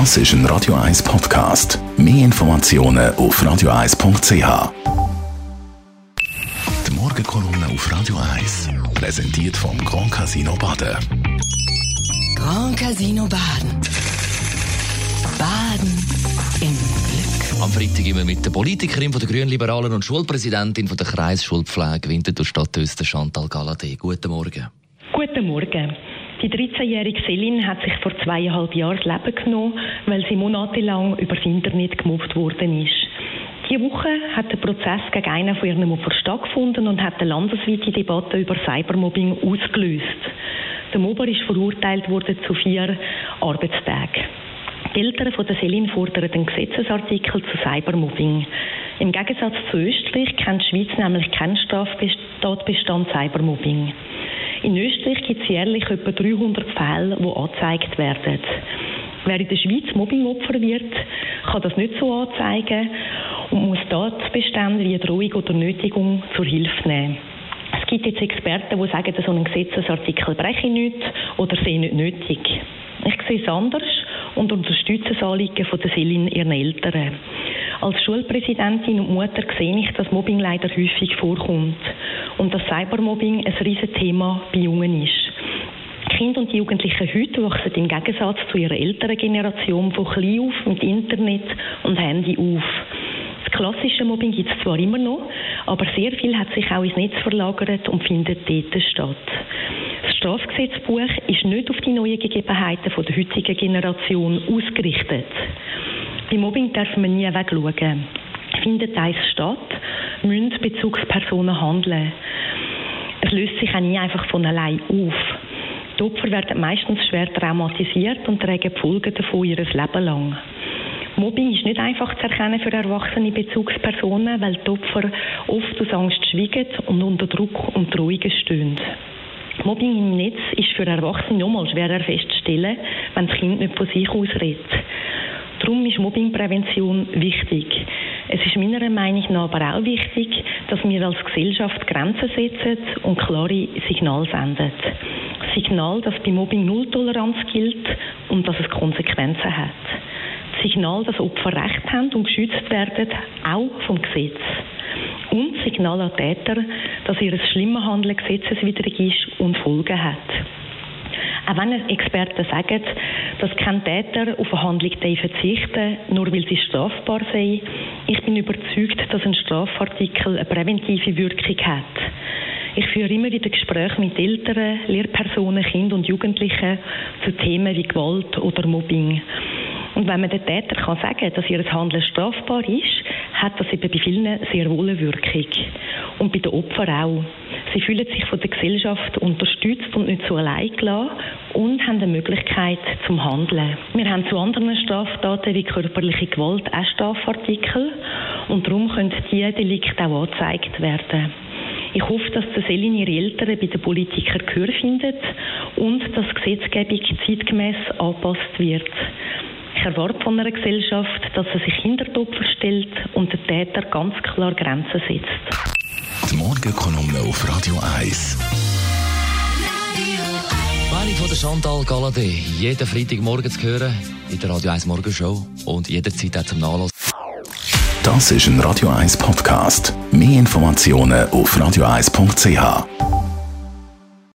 Das ist ein Radio 1 Podcast. Mehr Informationen auf radio1.ch. Die Morgenkolumne auf Radio 1 präsentiert vom Grand Casino Baden. Grand Casino Baden. Baden im Glück. Am Freitag immer mit der Politikerin von der Grünliberalen und Schulpräsidentin von der Kreisschulpflege Winterthur Stadt Öster, Chantal Galadé. Guten Morgen. Guten Morgen. Die 13-jährige Selin hat sich vor zweieinhalb Jahren das Leben genommen, weil sie monatelang übers Internet gemobbt worden ist. Diese Woche hat der Prozess gegen einen von ihren Opfern stattgefunden und hat eine landesweite Debatte über Cybermobbing ausgelöst. Der Mobber ist verurteilt worden zu vier Arbeitstagen. Die Eltern von der Selin fordern einen Gesetzesartikel zu Cybermobbing. Im Gegensatz zu Österreich kennt die Schweiz nämlich keinen Straftatbestand Cybermobbing. In Österreich gibt es jährlich etwa 300 Fälle, die angezeigt werden. Wer in der Schweiz Mobbingopfer wird, kann das nicht so anzeigen und muss Tatbestände wie Drohung oder Nötigung zur Hilfe nehmen. Es gibt jetzt Experten, die sagen, so ein Gesetzesartikel breche nicht oder sehe nicht nötig. Ich sehe es anders und unterstütze das Anliegen von Selin ihren Eltern. Als Schulpräsidentin und Mutter sehe ich, dass Mobbing leider häufig vorkommt und dass Cybermobbing ein Riesenthema bei Jungen ist. Kinder und die Jugendlichen heute wachsen im Gegensatz zu ihrer älteren Generation von klein auf mit Internet und Handy auf. Das klassische Mobbing gibt es zwar immer noch, aber sehr viel hat sich auch ins Netz verlagert und findet dort statt. Strafgesetzbuch ist nicht auf die neuen Gegebenheiten der heutigen Generation ausgerichtet. Bei Mobbing darf man nie wegschauen. Findet eins statt, müssen Bezugspersonen handeln. Es löst sich auch nie einfach von allein auf. Die Opfer werden meistens schwer traumatisiert und tragen die Folgen davon ihr Leben lang. Mobbing ist nicht einfach zu erkennen für erwachsene Bezugspersonen, weil die Opfer oft aus Angst schweigen und unter Druck und Drohungen stehen. Mobbing im Netz ist für Erwachsene nochmal schwerer festzustellen, wenn das Kind nicht von sich aus redet. Darum ist Mobbingprävention wichtig. Es ist meiner Meinung nach aber auch wichtig, dass wir als Gesellschaft Grenzen setzen und klare Signale senden. Signal, dass bei Mobbing Nulltoleranz gilt und dass es Konsequenzen hat. Signal, dass Opfer Recht haben und geschützt werden, auch vom Gesetz. Signal an Täter, dass ihr schlimmes Handeln gesetzeswidrig ist und Folgen hat. Auch wenn Experten sagen, dass kein Täter auf eine Handlung verzichten nur weil sie strafbar sei, ich bin überzeugt, dass ein Strafartikel eine präventive Wirkung hat. Ich führe immer wieder Gespräche mit Eltern, Lehrpersonen, Kindern und Jugendlichen zu Themen wie Gewalt oder Mobbing. Und wenn man den Täter kann sagen, dass ihr Handeln strafbar ist, hat das eben bei vielen sehr wohl eine Wirkung. Und bei den Opfern auch. Sie fühlen sich von der Gesellschaft unterstützt und nicht so allein gelassen und haben eine Möglichkeit zum Handeln. Wir haben zu anderen Straftaten wie körperliche Gewalt auch Strafartikel und darum können diese Delikte auch angezeigt werden. Ich hoffe, dass der Selin ihre Eltern bei den Politikern Gehör findet und dass die Gesetzgebung zeitgemäß angepasst wird. Ich erwarte von einer Gesellschaft, dass sie sich hinter die Opfer stellt und den Täter ganz klar Grenzen setzt. Die Morgenkolumne auf Radio 1. Meinung von der Chantal Galadé. Jeden Freitagmorgen zu hören in der Radio 1 Morgenshow und jederzeit auch zum Nachlassen. Das ist ein Radio 1 Podcast. Mehr Informationen auf radio1.ch.